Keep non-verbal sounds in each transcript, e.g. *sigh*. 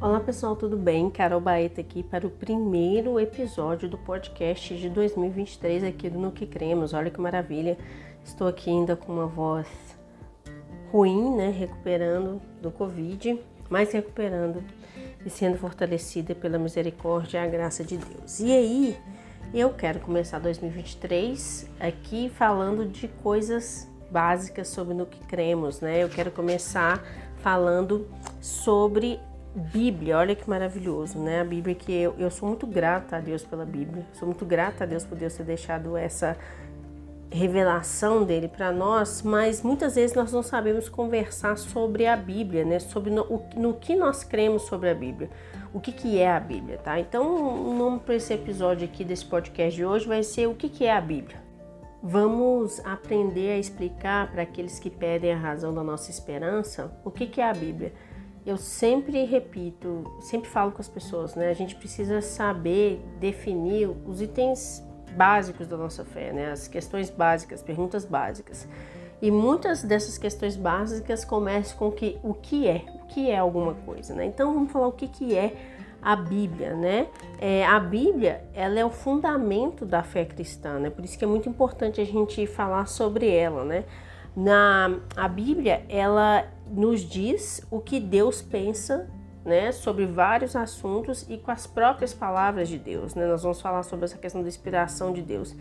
Olá pessoal, tudo bem? Carol Baeta aqui para o primeiro episódio do podcast de 2023 aqui do No Que Cremos. Olha que maravilha! Estou aqui ainda com uma voz ruim, né? Recuperando do Covid, mas recuperando e sendo fortalecida pela misericórdia e a graça de Deus. E aí, eu quero começar 2023 aqui falando de coisas básicas sobre no que cremos, né? Eu quero começar falando sobre Bíblia, olha que maravilhoso, né? A Bíblia que eu, eu sou muito grata a Deus pela Bíblia, sou muito grata a Deus por Deus ter deixado essa revelação dele para nós, mas muitas vezes nós não sabemos conversar sobre a Bíblia, né? Sobre no, o, no que nós cremos sobre a Bíblia, o que, que é a Bíblia, tá? Então, o nome para esse episódio aqui desse podcast de hoje vai ser o que, que é a Bíblia. Vamos aprender a explicar para aqueles que pedem a razão da nossa esperança o que, que é a Bíblia eu sempre repito, sempre falo com as pessoas, né? A gente precisa saber definir os itens básicos da nossa fé, né? As questões básicas, perguntas básicas. E muitas dessas questões básicas começam com que, o que é, o que é alguma coisa, né? Então vamos falar o que, que é a Bíblia, né? É, a Bíblia, ela é o fundamento da fé cristã, né? Por isso que é muito importante a gente falar sobre ela, né? Na a Bíblia, ela nos diz o que Deus pensa né, sobre vários assuntos e com as próprias palavras de Deus. Né? Nós vamos falar sobre essa questão da inspiração de Deus.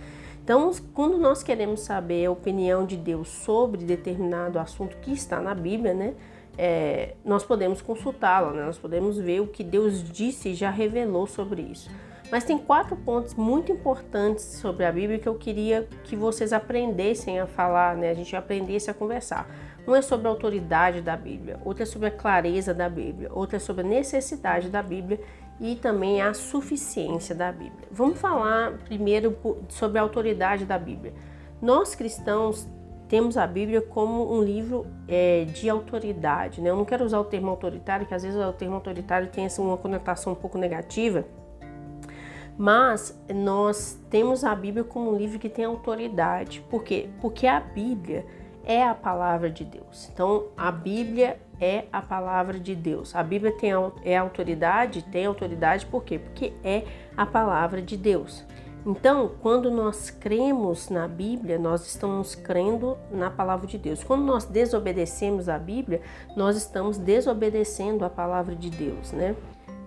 Então, quando nós queremos saber a opinião de Deus sobre determinado assunto que está na Bíblia, né, é, nós podemos consultá-la, né? nós podemos ver o que Deus disse e já revelou sobre isso. Mas tem quatro pontos muito importantes sobre a Bíblia que eu queria que vocês aprendessem a falar, né? A gente aprendesse a conversar. Um é sobre a autoridade da Bíblia, outro é sobre a clareza da Bíblia, outro é sobre a necessidade da Bíblia e também a suficiência da Bíblia. Vamos falar primeiro sobre a autoridade da Bíblia. Nós cristãos temos a Bíblia como um livro é, de autoridade. Né? Eu não quero usar o termo autoritário, que às vezes o termo autoritário tem assim, uma conotação um pouco negativa, mas nós temos a Bíblia como um livro que tem autoridade. Por quê? Porque a Bíblia é a palavra de Deus. Então, a Bíblia é a palavra de Deus. A Bíblia tem é autoridade? Tem autoridade por quê? Porque é a palavra de Deus. Então, quando nós cremos na Bíblia, nós estamos crendo na palavra de Deus. Quando nós desobedecemos a Bíblia, nós estamos desobedecendo a palavra de Deus, né?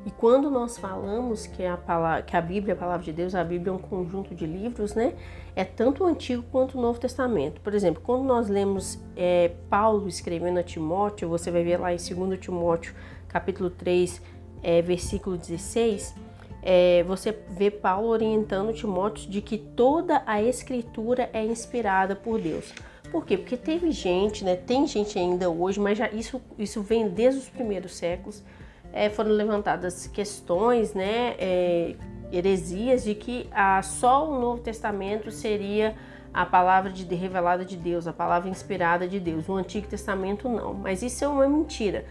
E quando nós falamos que a, palavra, que a Bíblia é a palavra de Deus, a Bíblia é um conjunto de livros, né? É tanto o Antigo quanto o Novo Testamento. Por exemplo, quando nós lemos é, Paulo escrevendo a Timóteo, você vai ver lá em 2 Timóteo, capítulo 3, é, versículo 16, é, você vê Paulo orientando Timóteo de que toda a escritura é inspirada por Deus. Por quê? Porque teve gente, né? Tem gente ainda hoje, mas já isso, isso vem desde os primeiros séculos é, foram levantadas questões, né, é, heresias de que ah, só o Novo Testamento seria a palavra de, revelada de Deus, a palavra inspirada de Deus. O Antigo Testamento não. Mas isso é uma mentira.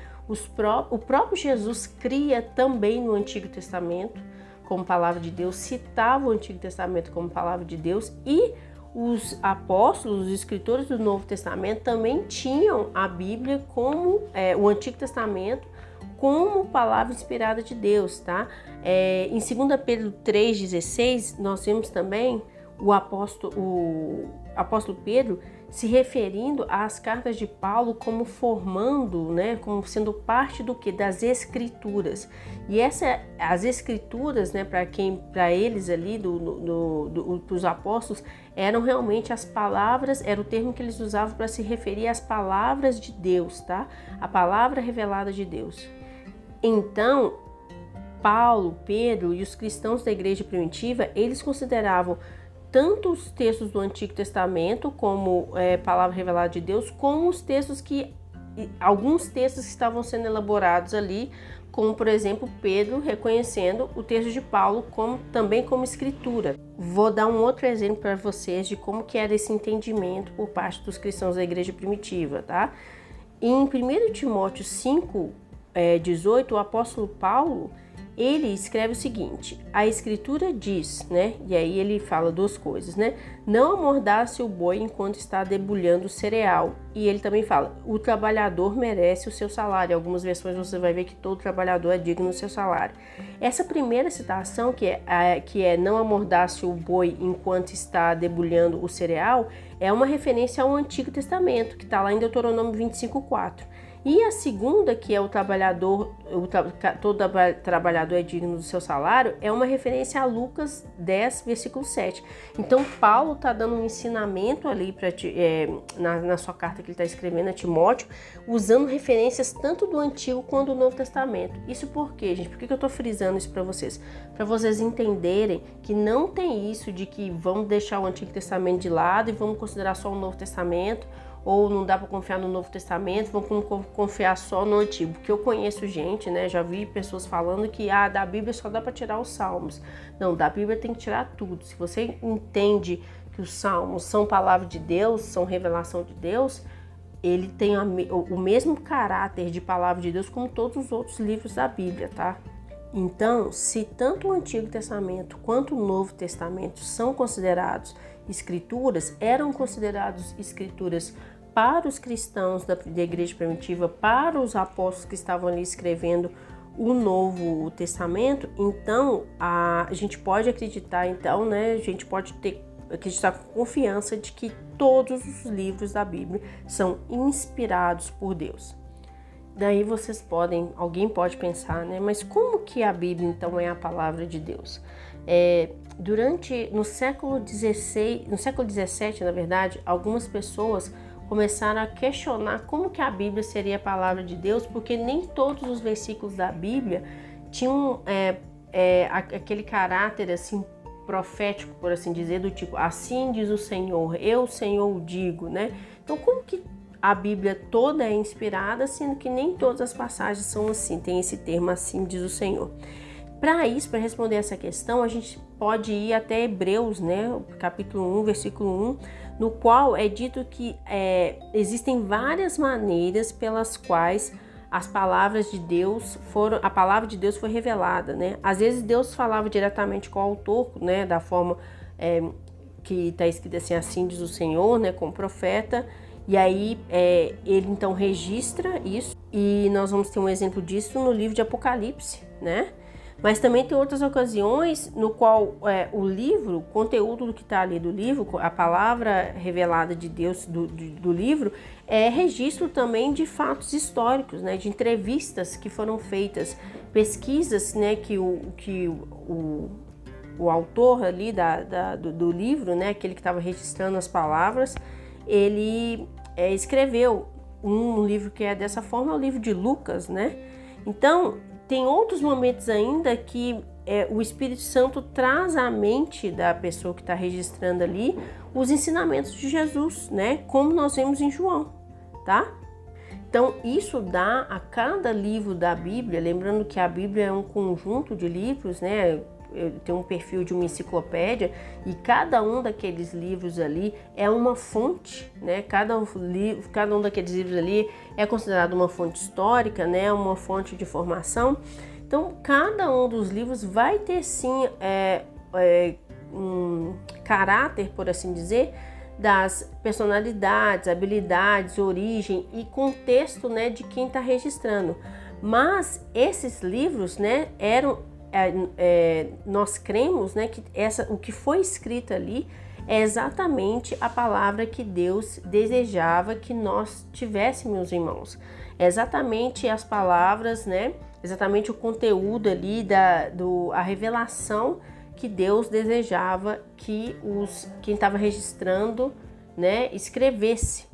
Pró o próprio Jesus cria também no Antigo Testamento como palavra de Deus, citava o Antigo Testamento como palavra de Deus e os apóstolos, os escritores do Novo Testamento também tinham a Bíblia como é, o Antigo Testamento como palavra inspirada de Deus, tá? É, em 2 Pedro 3,16, nós vemos também o apóstolo, o apóstolo Pedro se referindo às cartas de Paulo como formando, né, como sendo parte do que das escrituras. E essa as escrituras, né, para quem para eles ali do, do, do, dos apóstolos eram realmente as palavras, era o termo que eles usavam para se referir às palavras de Deus, tá? A palavra revelada de Deus. Então, Paulo, Pedro e os cristãos da igreja primitiva, eles consideravam tanto os textos do Antigo Testamento como é, palavra revelada de Deus, como os textos que alguns textos que estavam sendo elaborados ali, como por exemplo Pedro reconhecendo o texto de Paulo como também como escritura. Vou dar um outro exemplo para vocês de como que era esse entendimento por parte dos cristãos da igreja primitiva, tá? Em 1 Timóteo 5, é, 18, o apóstolo Paulo ele escreve o seguinte: a escritura diz, né? E aí ele fala duas coisas, né? Não amordace o boi enquanto está debulhando o cereal. E ele também fala: o trabalhador merece o seu salário. Em algumas versões você vai ver que todo trabalhador é digno do seu salário. Essa primeira citação, que é, que é não amordace o boi enquanto está debulhando o cereal, é uma referência ao Antigo Testamento, que está lá em Deuteronômio 25,4. E a segunda, que é o trabalhador, o tra todo trabalhador é digno do seu salário, é uma referência a Lucas 10, versículo 7. Então, Paulo está dando um ensinamento ali pra, é, na, na, sua carta que ele está escrevendo a Timóteo, usando referências tanto do Antigo quanto do Novo Testamento. Isso por quê, gente? Por que eu estou frisando isso para vocês? Para vocês entenderem que não tem isso de que vamos deixar o Antigo Testamento de lado e vamos considerar só o Novo Testamento ou não dá para confiar no Novo Testamento, vamos confiar só no Antigo. Porque eu conheço gente, né? Já vi pessoas falando que ah, da Bíblia só dá para tirar os salmos. Não, da Bíblia tem que tirar tudo. Se você entende que os salmos são palavra de Deus, são revelação de Deus, ele tem o mesmo caráter de palavra de Deus como todos os outros livros da Bíblia, tá? Então, se tanto o Antigo Testamento quanto o Novo Testamento são considerados escrituras, eram considerados escrituras para os cristãos da, da igreja primitiva, para os apóstolos que estavam ali escrevendo o Novo Testamento, então a, a gente pode acreditar, então, né, a gente pode ter acreditar com confiança de que todos os livros da Bíblia são inspirados por Deus. Daí vocês podem, alguém pode pensar, né? Mas como que a Bíblia então é a palavra de Deus? É, durante no século 16, no século 17, na verdade, algumas pessoas começaram a questionar como que a Bíblia seria a palavra de Deus, porque nem todos os versículos da Bíblia tinham é, é, aquele caráter assim profético, por assim dizer, do tipo assim diz o Senhor, eu Senhor digo, né? Então como que a Bíblia toda é inspirada, sendo que nem todas as passagens são assim, tem esse termo assim diz o Senhor. Para isso, para responder essa questão, a gente pode ir até Hebreus, né, capítulo 1, versículo 1, no qual é dito que é, existem várias maneiras pelas quais as palavras de Deus foram, a palavra de Deus foi revelada, né? Às vezes Deus falava diretamente com o autor, né, da forma é, que está escrito assim, assim diz o Senhor, né, com o profeta, e aí é, ele então registra isso e nós vamos ter um exemplo disso no livro de Apocalipse, né? Mas também tem outras ocasiões no qual é, o livro, o conteúdo do que está ali do livro, a palavra revelada de Deus do, do, do, livro, é registro também de fatos históricos, né, de entrevistas que foram feitas, pesquisas né, que o, que o, o autor ali da, da do, do livro, né, aquele que estava registrando as palavras, ele é, escreveu um livro que é dessa forma, é o livro de Lucas, né? Então, tem outros momentos ainda que é, o Espírito Santo traz à mente da pessoa que está registrando ali os ensinamentos de Jesus, né? Como nós vemos em João, tá? Então, isso dá a cada livro da Bíblia, lembrando que a Bíblia é um conjunto de livros, né? tem um perfil de uma enciclopédia e cada um daqueles livros ali é uma fonte, né? Cada um, cada um daqueles livros ali é considerado uma fonte histórica, né? Uma fonte de formação. Então, cada um dos livros vai ter sim é, é, um caráter, por assim dizer, das personalidades, habilidades, origem e contexto, né, de quem está registrando. Mas esses livros, né, eram é, é, nós cremos né, que essa, o que foi escrito ali é exatamente a palavra que Deus desejava que nós tivéssemos em mãos. É exatamente as palavras, né? Exatamente o conteúdo ali da do, a revelação que Deus desejava que os quem estava registrando, né, escrevesse.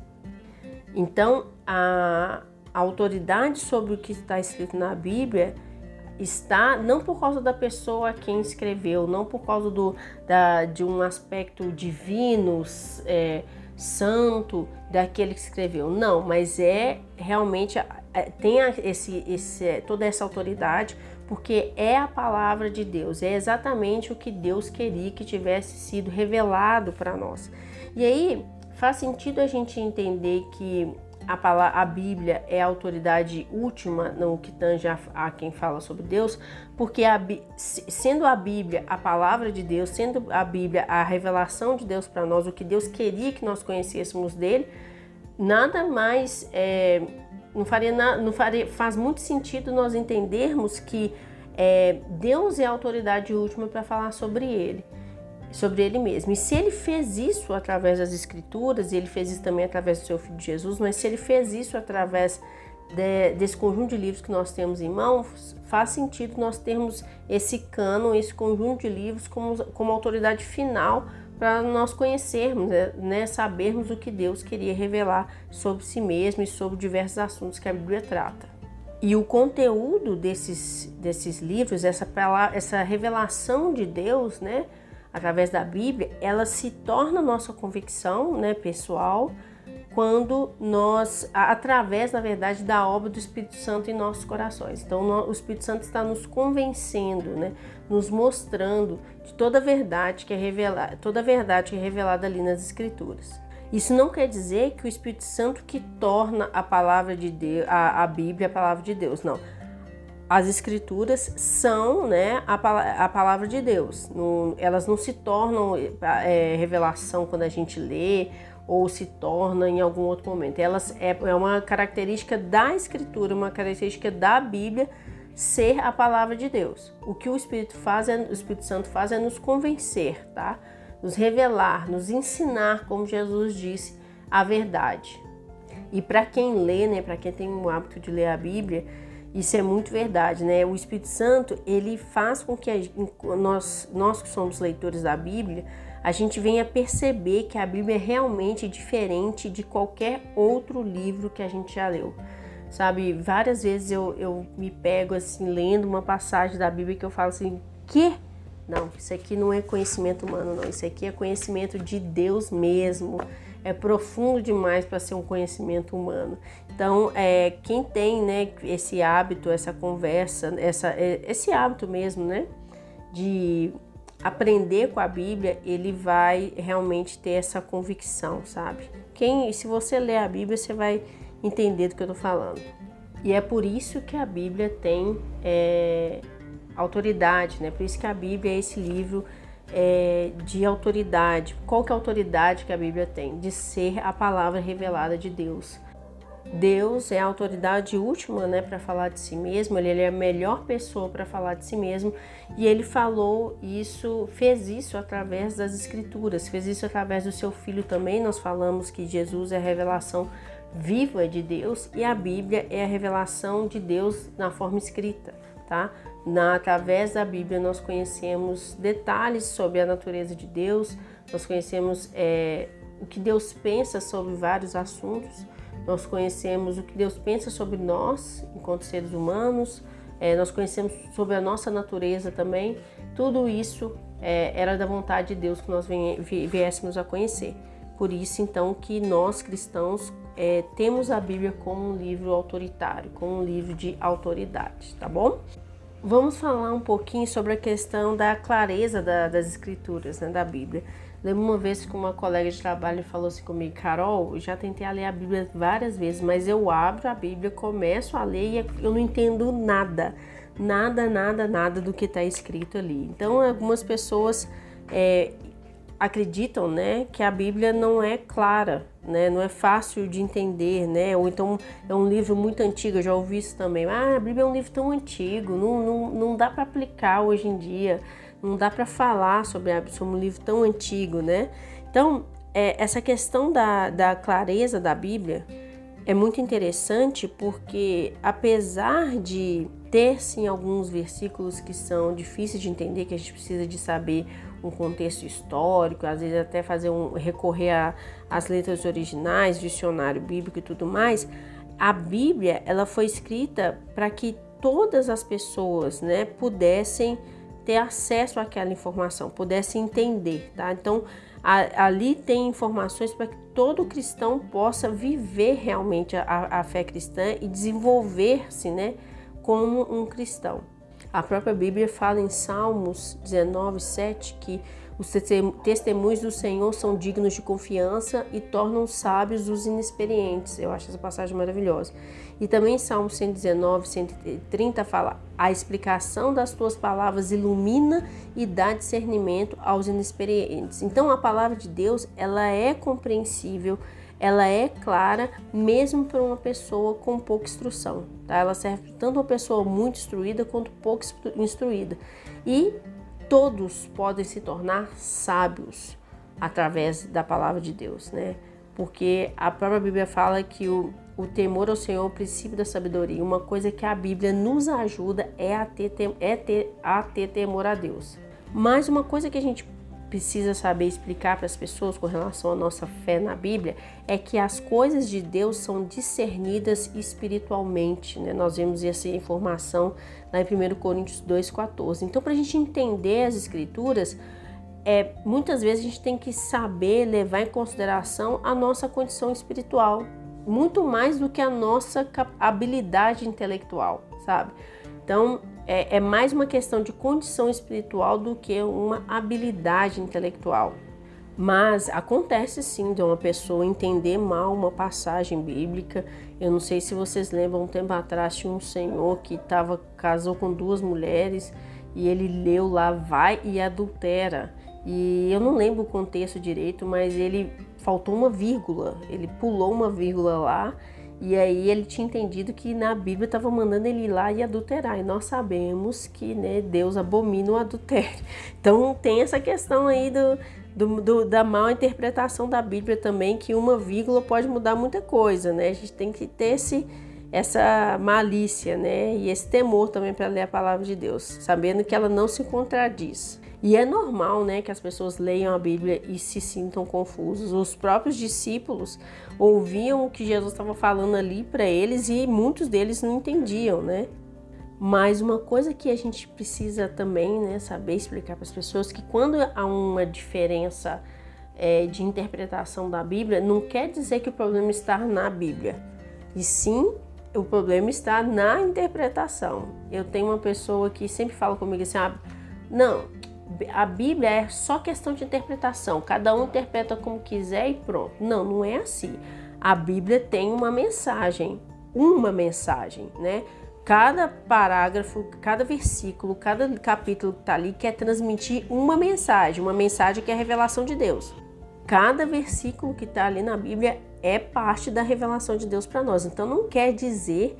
Então, a, a autoridade sobre o que está escrito na Bíblia está não por causa da pessoa quem escreveu, não por causa do, da, de um aspecto divino, é, santo daquele que escreveu, não, mas é realmente é, tem esse, esse, é, toda essa autoridade porque é a palavra de Deus, é exatamente o que Deus queria que tivesse sido revelado para nós. E aí faz sentido a gente entender que a, palavra, a Bíblia é a autoridade última no que tange a, a quem fala sobre Deus, porque a, sendo a Bíblia a palavra de Deus, sendo a Bíblia a revelação de Deus para nós, o que Deus queria que nós conhecêssemos dele, nada mais é, não faria, não faria faz muito sentido nós entendermos que é, Deus é a autoridade última para falar sobre ele sobre ele mesmo. E se ele fez isso através das escrituras, e ele fez isso também através do seu filho Jesus, mas se ele fez isso através de, desse conjunto de livros que nós temos em mãos, faz sentido nós termos esse cânon, esse conjunto de livros como, como autoridade final para nós conhecermos, né, né, sabermos o que Deus queria revelar sobre si mesmo e sobre diversos assuntos que a Bíblia trata. E o conteúdo desses, desses livros, essa, essa revelação de Deus, né, através da Bíblia, ela se torna nossa convicção né, pessoal quando nós, através, na verdade, da obra do Espírito Santo em nossos corações. Então, o Espírito Santo está nos convencendo, né, nos mostrando de toda a verdade que é revelada, toda a verdade que é revelada ali nas Escrituras. Isso não quer dizer que o Espírito Santo que torna a palavra de Deus, a, a Bíblia a palavra de Deus, não as escrituras são né, a, a palavra de Deus. Não, elas não se tornam é, revelação quando a gente lê ou se torna em algum outro momento. Elas é, é uma característica da escritura, uma característica da Bíblia ser a palavra de Deus. O que o Espírito faz, é, o Espírito Santo faz é nos convencer, tá? Nos revelar, nos ensinar, como Jesus disse, a verdade. E para quem lê, né, para quem tem o hábito de ler a Bíblia, isso é muito verdade, né? O Espírito Santo, ele faz com que a, nós, nós que somos leitores da Bíblia, a gente venha perceber que a Bíblia é realmente diferente de qualquer outro livro que a gente já leu. Sabe, várias vezes eu, eu me pego assim, lendo uma passagem da Bíblia que eu falo assim, que? Não, isso aqui não é conhecimento humano, não. Isso aqui é conhecimento de Deus mesmo é profundo demais para ser um conhecimento humano. Então, é, quem tem né, esse hábito, essa conversa, essa, é, esse hábito mesmo, né, de aprender com a Bíblia, ele vai realmente ter essa convicção, sabe? Quem, se você ler a Bíblia, você vai entender do que eu estou falando. E é por isso que a Bíblia tem é, autoridade, né? Por isso que a Bíblia é esse livro é, de autoridade. Qual que é a autoridade que a Bíblia tem? De ser a palavra revelada de Deus. Deus é a autoridade última, né, para falar de si mesmo. Ele, ele, é a melhor pessoa para falar de si mesmo. E ele falou isso, fez isso através das Escrituras, fez isso através do seu Filho também. Nós falamos que Jesus é a revelação viva de Deus e a Bíblia é a revelação de Deus na forma escrita, tá? Na, através da Bíblia, nós conhecemos detalhes sobre a natureza de Deus, nós conhecemos é, o que Deus pensa sobre vários assuntos, nós conhecemos o que Deus pensa sobre nós, enquanto seres humanos, é, nós conhecemos sobre a nossa natureza também. Tudo isso é, era da vontade de Deus que nós viéssemos a conhecer. Por isso, então, que nós cristãos é, temos a Bíblia como um livro autoritário, como um livro de autoridade, tá bom? Vamos falar um pouquinho sobre a questão da clareza da, das escrituras, né, da Bíblia. Lembro uma vez que uma colega de trabalho falou assim comigo, Carol, já tentei ler a Bíblia várias vezes, mas eu abro a Bíblia, começo a ler e eu não entendo nada, nada, nada, nada do que está escrito ali. Então, algumas pessoas é, acreditam, né, que a Bíblia não é clara, né, não é fácil de entender, né, ou então é um livro muito antigo, eu já ouvi isso também. Ah, a Bíblia é um livro tão antigo, não, não, não dá para aplicar hoje em dia, não dá para falar sobre, a, sobre um livro tão antigo, né? Então, é, essa questão da, da clareza da Bíblia é muito interessante porque, apesar de ter sim alguns versículos que são difíceis de entender, que a gente precisa de saber um contexto histórico, às vezes até fazer um recorrer às letras originais, dicionário bíblico e tudo mais. A Bíblia ela foi escrita para que todas as pessoas, né, pudessem ter acesso àquela informação, pudessem entender, tá? Então a, ali tem informações para que todo cristão possa viver realmente a, a fé cristã e desenvolver-se, né, como um cristão. A própria Bíblia fala em Salmos 19, 7 que Os testemunhos do Senhor são dignos de confiança e tornam sábios os inexperientes. Eu acho essa passagem maravilhosa. E também Salmo 119, 130 fala: A explicação das tuas palavras ilumina e dá discernimento aos inexperientes. Então a palavra de Deus, ela é compreensível, ela é clara, mesmo para uma pessoa com pouca instrução. Tá? Ela serve tanto uma pessoa muito instruída quanto pouco instruída. E todos podem se tornar sábios através da palavra de Deus, né? Porque a própria Bíblia fala que o, o temor ao Senhor é o princípio da sabedoria. Uma coisa que a Bíblia nos ajuda é a ter, é ter, a ter temor a Deus. Mas uma coisa que a gente precisa saber explicar para as pessoas com relação à nossa fé na Bíblia é que as coisas de Deus são discernidas espiritualmente. Né? Nós vemos essa informação lá em 1 Coríntios 2,14. Então, para a gente entender as Escrituras, é, muitas vezes a gente tem que saber levar em consideração a nossa condição espiritual, muito mais do que a nossa habilidade intelectual, sabe? Então, é, é mais uma questão de condição espiritual do que uma habilidade intelectual. Mas acontece sim de uma pessoa entender mal uma passagem bíblica. Eu não sei se vocês lembram, um tempo atrás tinha um senhor que tava, casou com duas mulheres e ele leu lá, vai e adultera. E eu não lembro o contexto direito, mas ele faltou uma vírgula, ele pulou uma vírgula lá e aí ele tinha entendido que na Bíblia estava mandando ele ir lá e adulterar. E nós sabemos que né, Deus abomina o adultério. *laughs* Então tem essa questão aí do, do, do, da mal interpretação da Bíblia também, que uma vírgula pode mudar muita coisa, né? A gente tem que ter esse, essa malícia, né? E esse temor também para ler a palavra de Deus, sabendo que ela não se contradiz. E é normal, né, que as pessoas leiam a Bíblia e se sintam confusos. Os próprios discípulos ouviam o que Jesus estava falando ali para eles e muitos deles não entendiam, né? Mas uma coisa que a gente precisa também, né, saber explicar para as pessoas que quando há uma diferença é, de interpretação da Bíblia, não quer dizer que o problema está na Bíblia, e sim o problema está na interpretação. Eu tenho uma pessoa que sempre fala comigo assim: ah, não, a Bíblia é só questão de interpretação, cada um interpreta como quiser e pronto. Não, não é assim. A Bíblia tem uma mensagem, uma mensagem, né? Cada parágrafo, cada versículo, cada capítulo que está ali quer transmitir uma mensagem, uma mensagem que é a revelação de Deus. Cada versículo que está ali na Bíblia é parte da revelação de Deus para nós. Então não quer dizer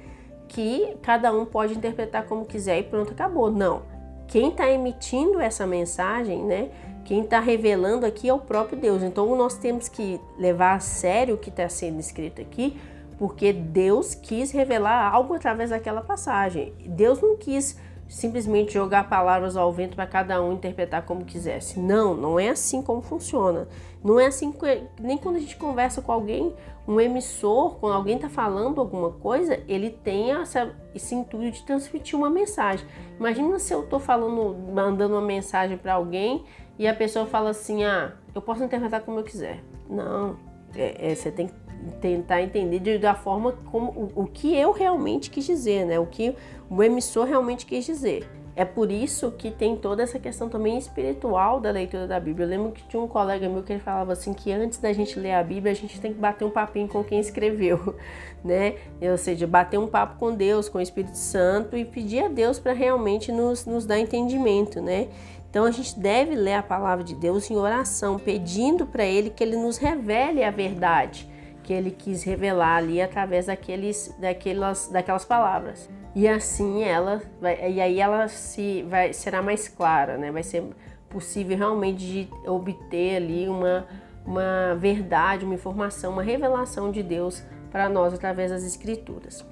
que cada um pode interpretar como quiser e pronto, acabou. Não quem está emitindo essa mensagem, né? Quem está revelando aqui é o próprio Deus. Então nós temos que levar a sério o que está sendo escrito aqui, porque Deus quis revelar algo através daquela passagem. Deus não quis simplesmente jogar palavras ao vento para cada um interpretar como quisesse. Não, não é assim como funciona. Não é assim nem quando a gente conversa com alguém, um emissor, quando alguém está falando alguma coisa, ele tem essa, esse intuito de transmitir uma mensagem. Imagina se eu estou falando, mandando uma mensagem para alguém e a pessoa fala assim: ah, eu posso interpretar como eu quiser. Não, é, é, você tem que tentar entender da forma como o, o que eu realmente quis dizer, né? O que o emissor realmente quis dizer. É por isso que tem toda essa questão também espiritual da leitura da Bíblia. Eu lembro que tinha um colega meu que ele falava assim que antes da gente ler a Bíblia, a gente tem que bater um papinho com quem escreveu, *laughs* né? Ou seja, bater um papo com Deus, com o Espírito Santo e pedir a Deus para realmente nos, nos dar entendimento, né? Então a gente deve ler a palavra de Deus em oração, pedindo para Ele que Ele nos revele a verdade que Ele quis revelar ali através daqueles, daquelas, daquelas palavras e assim ela vai, e aí ela se vai será mais clara, né? Vai ser possível realmente de obter ali uma uma verdade, uma informação, uma revelação de Deus para nós através das escrituras.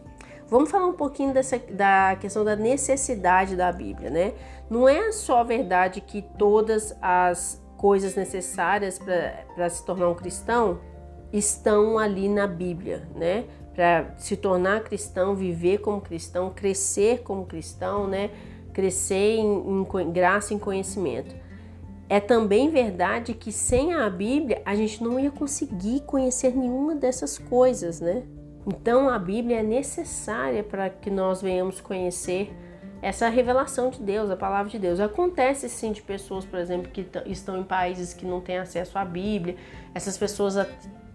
Vamos falar um pouquinho dessa, da questão da necessidade da Bíblia, né? Não é só a verdade que todas as coisas necessárias para se tornar um cristão estão ali na Bíblia, né? para se tornar cristão, viver como cristão, crescer como cristão, né? Crescer em, em graça e em conhecimento. É também verdade que sem a Bíblia a gente não ia conseguir conhecer nenhuma dessas coisas, né? Então a Bíblia é necessária para que nós venhamos conhecer essa revelação de Deus, a palavra de Deus. Acontece sim de pessoas, por exemplo, que estão em países que não têm acesso à Bíblia, essas pessoas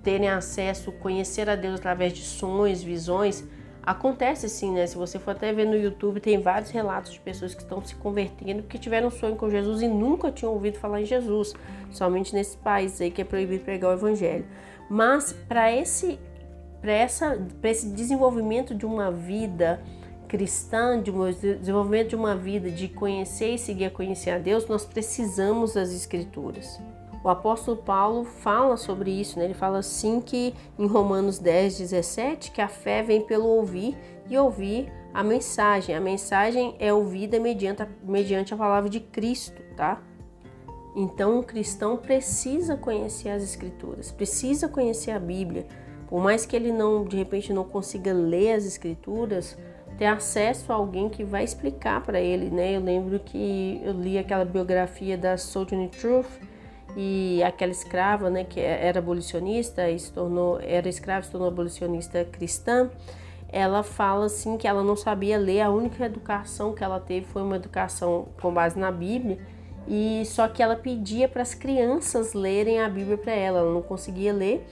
terem acesso, conhecer a Deus através de sonhos, visões. Acontece sim, né? Se você for até ver no YouTube, tem vários relatos de pessoas que estão se convertendo porque tiveram um sonho com Jesus e nunca tinham ouvido falar em Jesus, somente nesse país aí que é proibido pregar o evangelho. Mas para esse para essa para esse desenvolvimento de uma vida cristã, de um desenvolvimento de uma vida de conhecer e seguir a conhecer a Deus, nós precisamos das escrituras. O apóstolo Paulo fala sobre isso, né? ele fala assim que em Romanos 10, 17, que a fé vem pelo ouvir e ouvir a mensagem. A mensagem é ouvida mediante a, mediante a palavra de Cristo, tá? Então o cristão precisa conhecer as escrituras, precisa conhecer a Bíblia. Por mais que ele não, de repente, não consiga ler as escrituras, ter acesso a alguém que vai explicar para ele, né? Eu lembro que eu li aquela biografia da Sojourner Truth e aquela escrava, né, que era abolicionista e se tornou era escrava, se tornou abolicionista cristã, ela fala assim que ela não sabia ler, a única educação que ela teve foi uma educação com base na Bíblia, e só que ela pedia para as crianças lerem a Bíblia para ela, ela não conseguia ler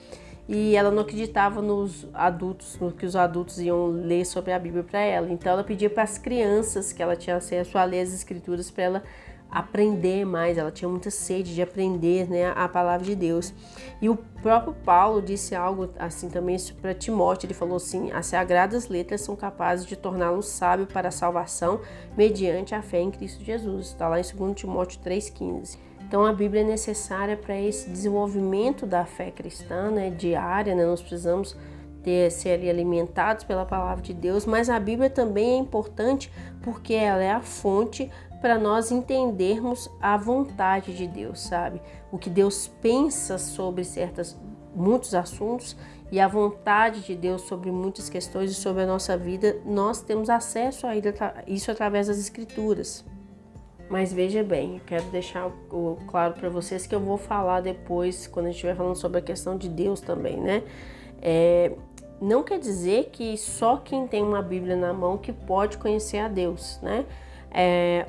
e ela não acreditava nos adultos, no que os adultos iam ler sobre a Bíblia para ela. Então ela pedia para as crianças que ela tinha acesso a ler as escrituras para ela aprender mais, ela tinha muita sede de aprender né, a palavra de Deus. E o próprio Paulo disse algo assim também para Timóteo, ele falou assim, as sagradas letras são capazes de torná-lo sábio para a salvação mediante a fé em Cristo Jesus, está lá em 2 Timóteo 3,15. Então a Bíblia é necessária para esse desenvolvimento da fé cristã, né, diária, né, nós precisamos ter, ser alimentados pela palavra de Deus, mas a Bíblia também é importante porque ela é a fonte para nós entendermos a vontade de Deus, sabe? O que Deus pensa sobre certas muitos assuntos e a vontade de Deus sobre muitas questões e sobre a nossa vida, nós temos acesso a isso através das escrituras. Mas veja bem, quero deixar claro para vocês que eu vou falar depois, quando a gente estiver falando sobre a questão de Deus também, né? É, não quer dizer que só quem tem uma Bíblia na mão que pode conhecer a Deus, né? É,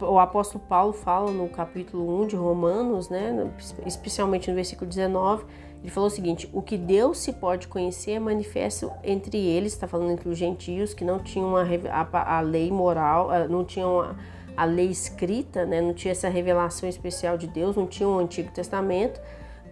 o apóstolo Paulo fala no capítulo 1 de Romanos, né, especialmente no versículo 19, ele falou o seguinte: O que Deus se pode conhecer é manifesto entre eles, está falando entre os gentios que não tinham a, a, a lei moral, não tinham a, a, lei escrita, né, não tinha essa revelação especial de Deus, não tinha o Antigo Testamento,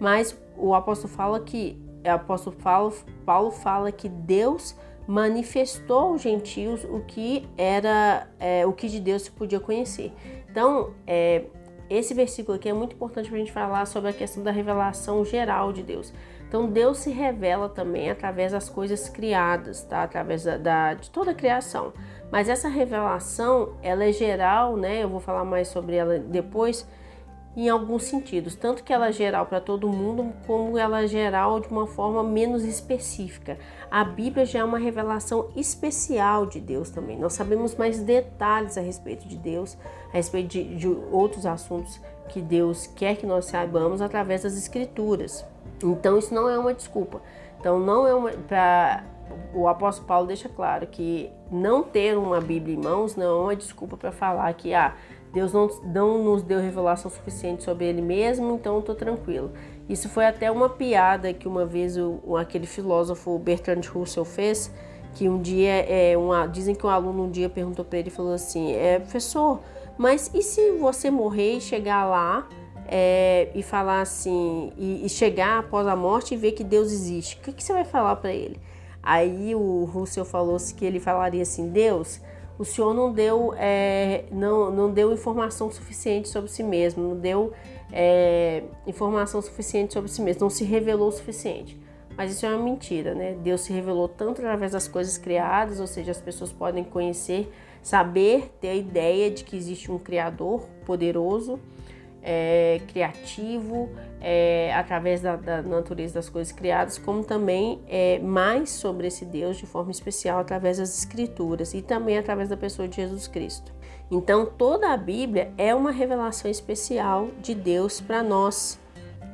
mas o apóstolo fala que, o apóstolo Paulo, Paulo fala que Deus manifestou aos gentios o que era é, o que de Deus se podia conhecer. Então, é, esse versículo aqui é muito importante para a gente falar sobre a questão da revelação geral de Deus. Então, Deus se revela também através das coisas criadas, tá? Através da, da, de toda a criação. Mas essa revelação, ela é geral, né? Eu vou falar mais sobre ela depois em alguns sentidos, tanto que ela é geral para todo mundo, como ela é geral de uma forma menos específica. A Bíblia já é uma revelação especial de Deus também. Nós sabemos mais detalhes a respeito de Deus, a respeito de, de outros assuntos que Deus quer que nós saibamos através das Escrituras. Então isso não é uma desculpa. Então não é uma para o apóstolo Paulo deixa claro que não ter uma Bíblia em mãos não é uma desculpa para falar que ah, Deus não, não nos deu revelação suficiente sobre Ele mesmo, então eu estou tranquilo. Isso foi até uma piada que uma vez o, aquele filósofo Bertrand Russell fez, que um dia, é, uma, dizem que um aluno um dia perguntou para ele e falou assim, é, professor, mas e se você morrer e chegar lá é, e falar assim, e, e, chegar após a morte e ver que Deus existe, o que, que você vai falar para ele? Aí o Russell falou que ele falaria assim, Deus, o senhor não deu, é, não, não deu informação suficiente sobre si mesmo, não deu é, informação suficiente sobre si mesmo, não se revelou o suficiente. Mas isso é uma mentira, né? Deus se revelou tanto através das coisas criadas, ou seja, as pessoas podem conhecer, saber, ter a ideia de que existe um Criador poderoso é, criativo é, através da, da, natureza das coisas criadas, como também é, mais sobre esse Deus de forma especial através das Escrituras e também através da pessoa de Jesus Cristo. Então, toda a Bíblia é uma revelação especial de Deus para nós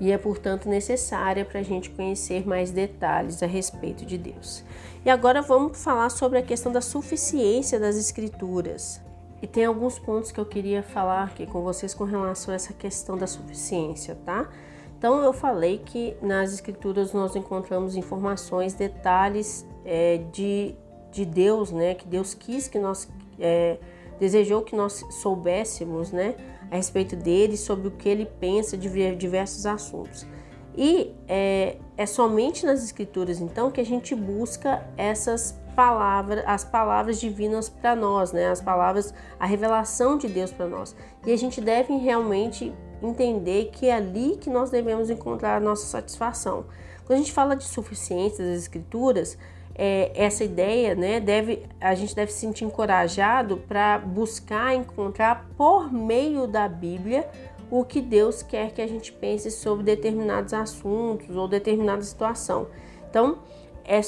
e é, portanto, necessária para a gente conhecer mais detalhes a respeito de Deus. E agora vamos falar sobre a questão da suficiência das Escrituras. E tem alguns pontos que eu queria falar aqui com vocês com relação a essa questão da suficiência, tá? Então, eu falei que nas Escrituras nós encontramos informações, detalhes é, de, de Deus, né? Que Deus quis que nós, é, desejou que nós soubéssemos, né? A respeito dele, sobre o que ele pensa de diversos assuntos. E é, é somente nas Escrituras, então, que a gente busca essas palavras, as palavras divinas para nós, né? As palavras, a revelação de Deus para nós. E a gente deve realmente entender que é ali que nós devemos encontrar a nossa satisfação. Quando a gente fala de suficiência das escrituras, é, essa ideia, né, deve, a gente deve se sentir encorajado para buscar encontrar por meio da Bíblia o que Deus quer que a gente pense sobre determinados assuntos ou determinada situação. Então, é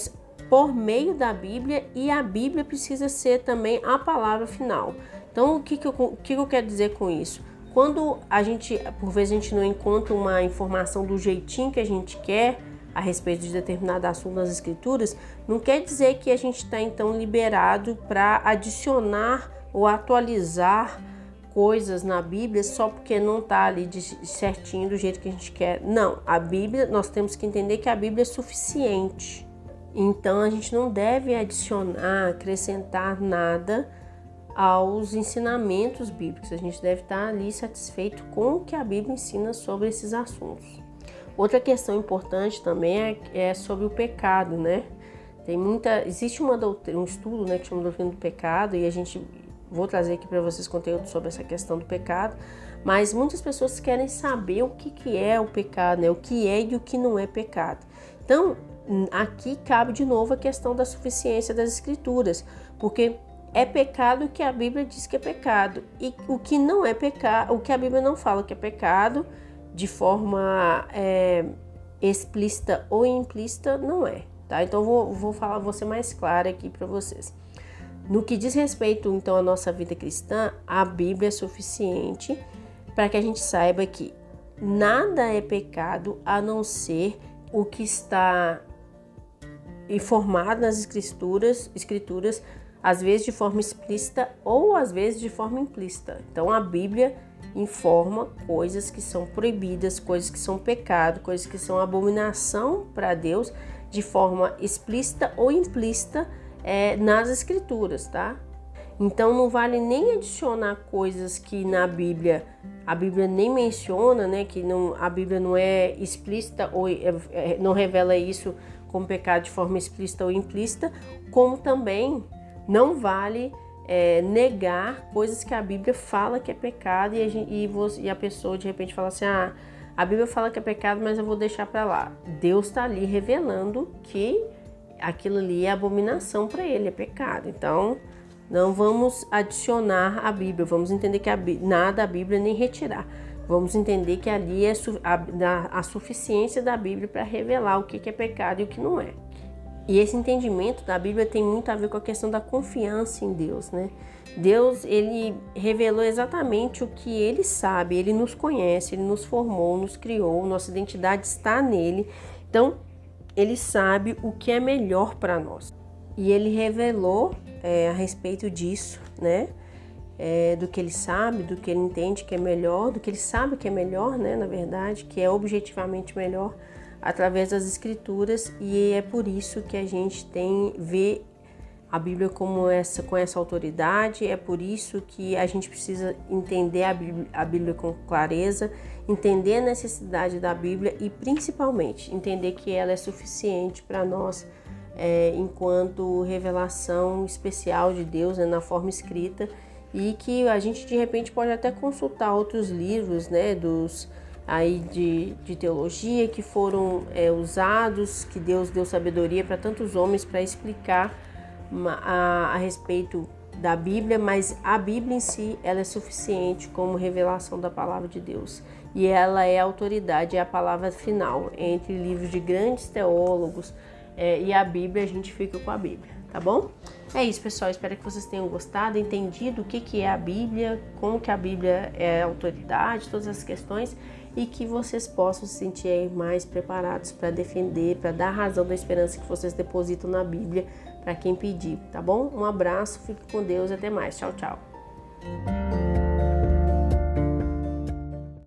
por meio da Bíblia e a Bíblia precisa ser também a palavra final. Então, o que, que, eu, o que eu quero dizer com isso? Quando a gente, por vezes, a gente não encontra uma informação do jeitinho que a gente quer a respeito de determinado assunto nas escrituras, não quer dizer que a gente está então liberado para adicionar ou atualizar coisas na Bíblia só porque não está ali de certinho do jeito que a gente quer. Não, a Bíblia, nós temos que entender que a Bíblia é suficiente. Então a gente não deve adicionar, acrescentar nada aos ensinamentos bíblicos. A gente deve estar ali satisfeito com o que a Bíblia ensina sobre esses assuntos. Outra questão importante também é, é sobre o pecado, né? Tem muita, existe uma doutrina, um estudo, né, que chama doutrina do pecado e a gente vou trazer aqui para vocês conteúdo sobre essa questão do pecado, mas muitas pessoas querem saber o que, que é o pecado, né? O que é e o que não é pecado. Então, aqui cabe de novo a questão da suficiência das escrituras, porque é pecado que a Bíblia diz que é pecado. E o que não é pecado, o que a Bíblia não fala que é pecado, de forma é, explícita ou implícita, não é. Tá? Então vou, vou falar, vou ser mais clara aqui para vocês. No que diz respeito então à nossa vida cristã, a Bíblia é suficiente para que a gente saiba que nada é pecado a não ser o que está informado nas escrituras, escrituras às vezes de forma explícita ou às vezes de forma implícita. Então a Bíblia informa coisas que são proibidas, coisas que são pecado, coisas que são abominação para Deus de forma explícita ou implícita é, nas escrituras, tá? Então não vale nem adicionar coisas que na Bíblia a Bíblia nem menciona, né? Que não, a Bíblia não é explícita ou é, é, não revela isso como pecado de forma explícita ou implícita, como também não vale é, negar coisas que a Bíblia fala que é pecado e a, gente, e, você, e a pessoa de repente fala assim: ah, a Bíblia fala que é pecado, mas eu vou deixar para lá. Deus está ali revelando que aquilo ali é abominação para ele, é pecado. Então, não vamos adicionar a Bíblia, vamos entender que a, nada a Bíblia nem retirar. Vamos entender que ali é a, a suficiência da Bíblia para revelar o que, é pecado e o que não é. E esse entendimento da Bíblia tem muito a ver com a questão da confiança em Deus, né? Deus, ele revelou exatamente o que ele sabe, ele nos conhece, ele nos formou, nos criou, nossa identidade está nele. Então, ele sabe o que é melhor para nós. E ele revelou é, a respeito disso, né? É, do que ele sabe, do que ele entende que é melhor, do que ele sabe que é melhor, né? Na verdade, que é objetivamente melhor através das escrituras e é por isso que a gente tem vê a Bíblia como essa com essa autoridade, é por isso que a gente precisa entender a Bíblia, a Bíblia com clareza, entender a necessidade da Bíblia e principalmente entender que ela é suficiente para nós é, enquanto revelação especial de Deus né, na forma escrita e que a gente de repente pode até consultar outros livros, né, dos aí de, de teologia que foram é, usados, que Deus deu sabedoria para tantos homens para explicar a, a, respeito da Bíblia, mas a Bíblia em si ela é suficiente como revelação da palavra de Deus e ela é a autoridade, é a palavra final entre livros de grandes teólogos é, e a Bíblia a gente fica com a Bíblia. tá bom? É isso, pessoal. Espero que vocês tenham gostado, entendido o que, que é a Bíblia, como que a Bíblia é autoridade, todas as questões e que vocês possam se sentir mais preparados para defender, para dar razão da esperança que vocês depositam na Bíblia para quem pedir, tá bom? Um abraço, fique com Deus e até mais. Tchau, tchau.